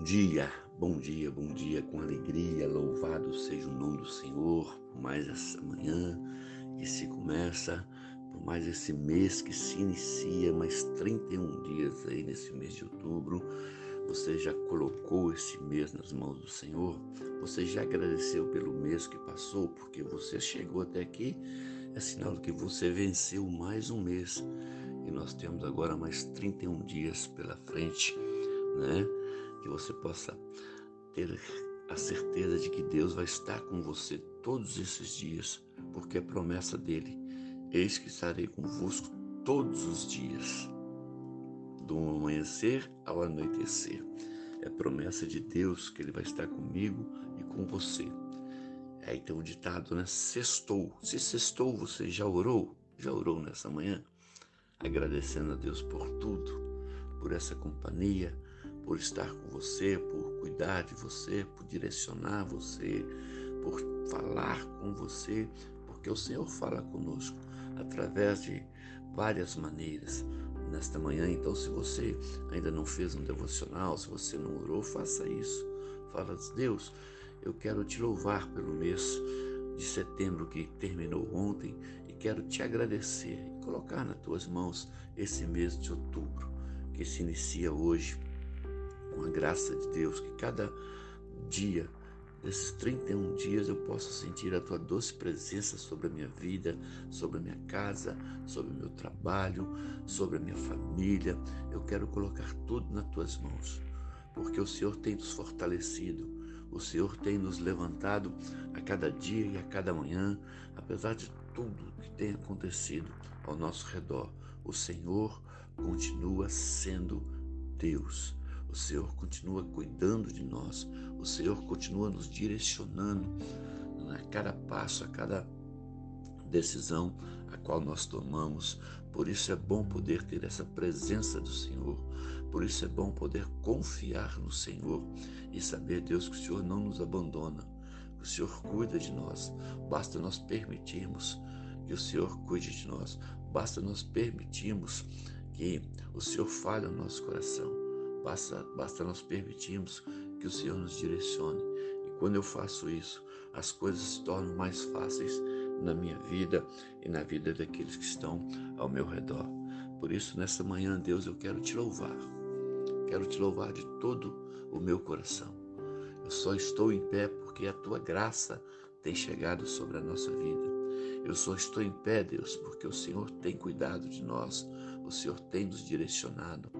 Bom dia, bom dia, bom dia, com alegria, louvado seja o nome do Senhor por mais essa manhã que se começa, por mais esse mês que se inicia, mais 31 dias aí nesse mês de outubro. Você já colocou esse mês nas mãos do Senhor? Você já agradeceu pelo mês que passou, porque você chegou até aqui? É sinal de que você venceu mais um mês e nós temos agora mais 31 dias pela frente, né? que você possa ter a certeza de que Deus vai estar com você todos esses dias, porque é promessa dele. Eis que estarei convosco todos os dias, do amanhecer ao anoitecer. É promessa de Deus que ele vai estar comigo e com você. Aí tem um ditado, né? Sextou. Se sextou, você já orou? Já orou nessa manhã? Agradecendo a Deus por tudo, por essa companhia, por estar com você, por cuidar de você, por direcionar você, por falar com você, porque o Senhor fala conosco através de várias maneiras nesta manhã. Então, se você ainda não fez um devocional, se você não orou, faça isso. Fala, Deus, eu quero te louvar pelo mês de setembro que terminou ontem e quero te agradecer e colocar nas tuas mãos esse mês de outubro que se inicia hoje com a graça de Deus, que cada dia desses 31 dias eu possa sentir a tua doce presença sobre a minha vida, sobre a minha casa, sobre o meu trabalho, sobre a minha família. Eu quero colocar tudo nas tuas mãos, porque o Senhor tem nos fortalecido, o Senhor tem nos levantado a cada dia e a cada manhã, apesar de tudo que tem acontecido ao nosso redor. O Senhor continua sendo Deus. O Senhor continua cuidando de nós, o Senhor continua nos direcionando a cada passo, a cada decisão a qual nós tomamos. Por isso é bom poder ter essa presença do Senhor. Por isso é bom poder confiar no Senhor e saber, Deus, que o Senhor não nos abandona, que o Senhor cuida de nós. Basta nós permitirmos que o Senhor cuide de nós. Basta nós permitirmos que o Senhor fale no nosso coração. Basta, basta nós permitirmos que o Senhor nos direcione. E quando eu faço isso, as coisas se tornam mais fáceis na minha vida e na vida daqueles que estão ao meu redor. Por isso, nessa manhã, Deus, eu quero te louvar. Quero te louvar de todo o meu coração. Eu só estou em pé porque a tua graça tem chegado sobre a nossa vida. Eu só estou em pé, Deus, porque o Senhor tem cuidado de nós, o Senhor tem nos direcionado.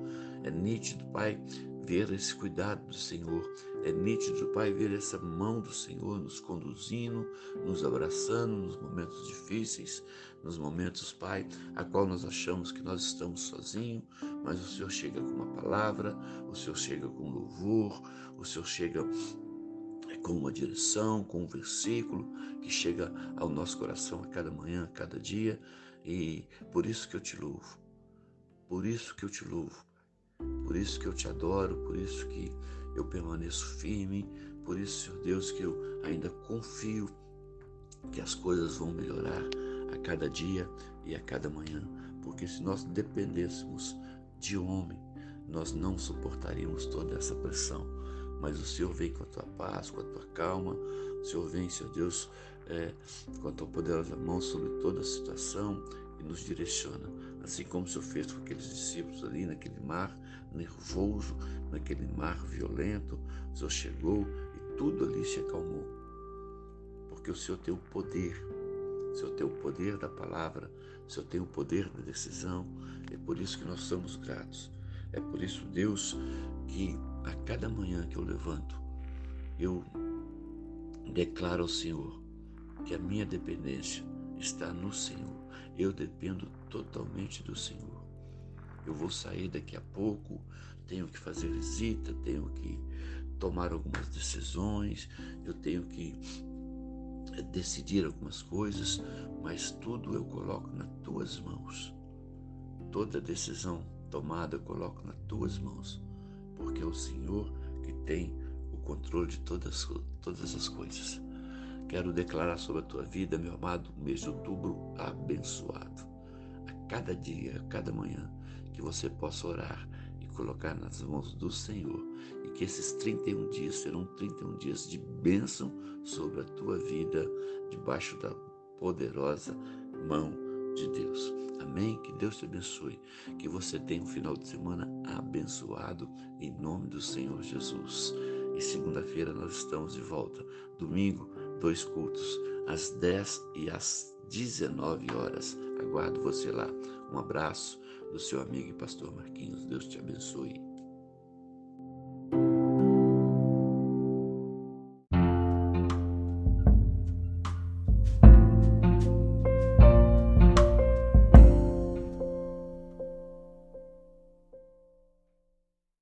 É nítido, Pai, ver esse cuidado do Senhor. É nítido, Pai, ver essa mão do Senhor nos conduzindo, nos abraçando nos momentos difíceis, nos momentos, Pai, a qual nós achamos que nós estamos sozinhos, mas o Senhor chega com uma palavra, o Senhor chega com louvor, o Senhor chega com uma direção, com um versículo que chega ao nosso coração a cada manhã, a cada dia, e por isso que eu te louvo. Por isso que eu te louvo. Por isso que eu te adoro, por isso que eu permaneço firme, por isso, Senhor Deus, que eu ainda confio que as coisas vão melhorar a cada dia e a cada manhã, porque se nós dependêssemos de homem, nós não suportaríamos toda essa pressão. Mas o Senhor vem com a tua paz, com a tua calma, o Senhor vem, Senhor Deus, é, com a tua poderosa mão sobre toda a situação e nos direciona, assim como o Senhor fez com aqueles discípulos ali naquele mar nervoso, naquele mar violento. O Senhor chegou e tudo ali se acalmou, porque o Senhor tem o poder, o Senhor tem o poder da palavra, o Senhor tem o poder da decisão. É por isso que nós somos gratos. É por isso, Deus, que a cada manhã que eu levanto, eu declaro ao Senhor que a minha dependência está no Senhor. Eu dependo totalmente do Senhor. Eu vou sair daqui a pouco, tenho que fazer visita, tenho que tomar algumas decisões, eu tenho que eh, decidir algumas coisas, mas tudo eu coloco nas tuas mãos. Toda decisão tomada eu coloco nas tuas mãos, porque é o Senhor que tem o controle de todas, todas as coisas. Quero declarar sobre a tua vida, meu amado, mês de outubro abençoado. A cada dia, a cada manhã, que você possa orar e colocar nas mãos do Senhor e que esses 31 dias serão 31 dias de bênção sobre a tua vida, debaixo da poderosa mão de Deus. Amém? Que Deus te abençoe. Que você tenha um final de semana abençoado em nome do Senhor Jesus. E segunda-feira nós estamos de volta. Domingo, dois cultos, às 10 e às 19 horas. Aguardo você lá. Um abraço do seu amigo e pastor Marquinhos. Deus te abençoe.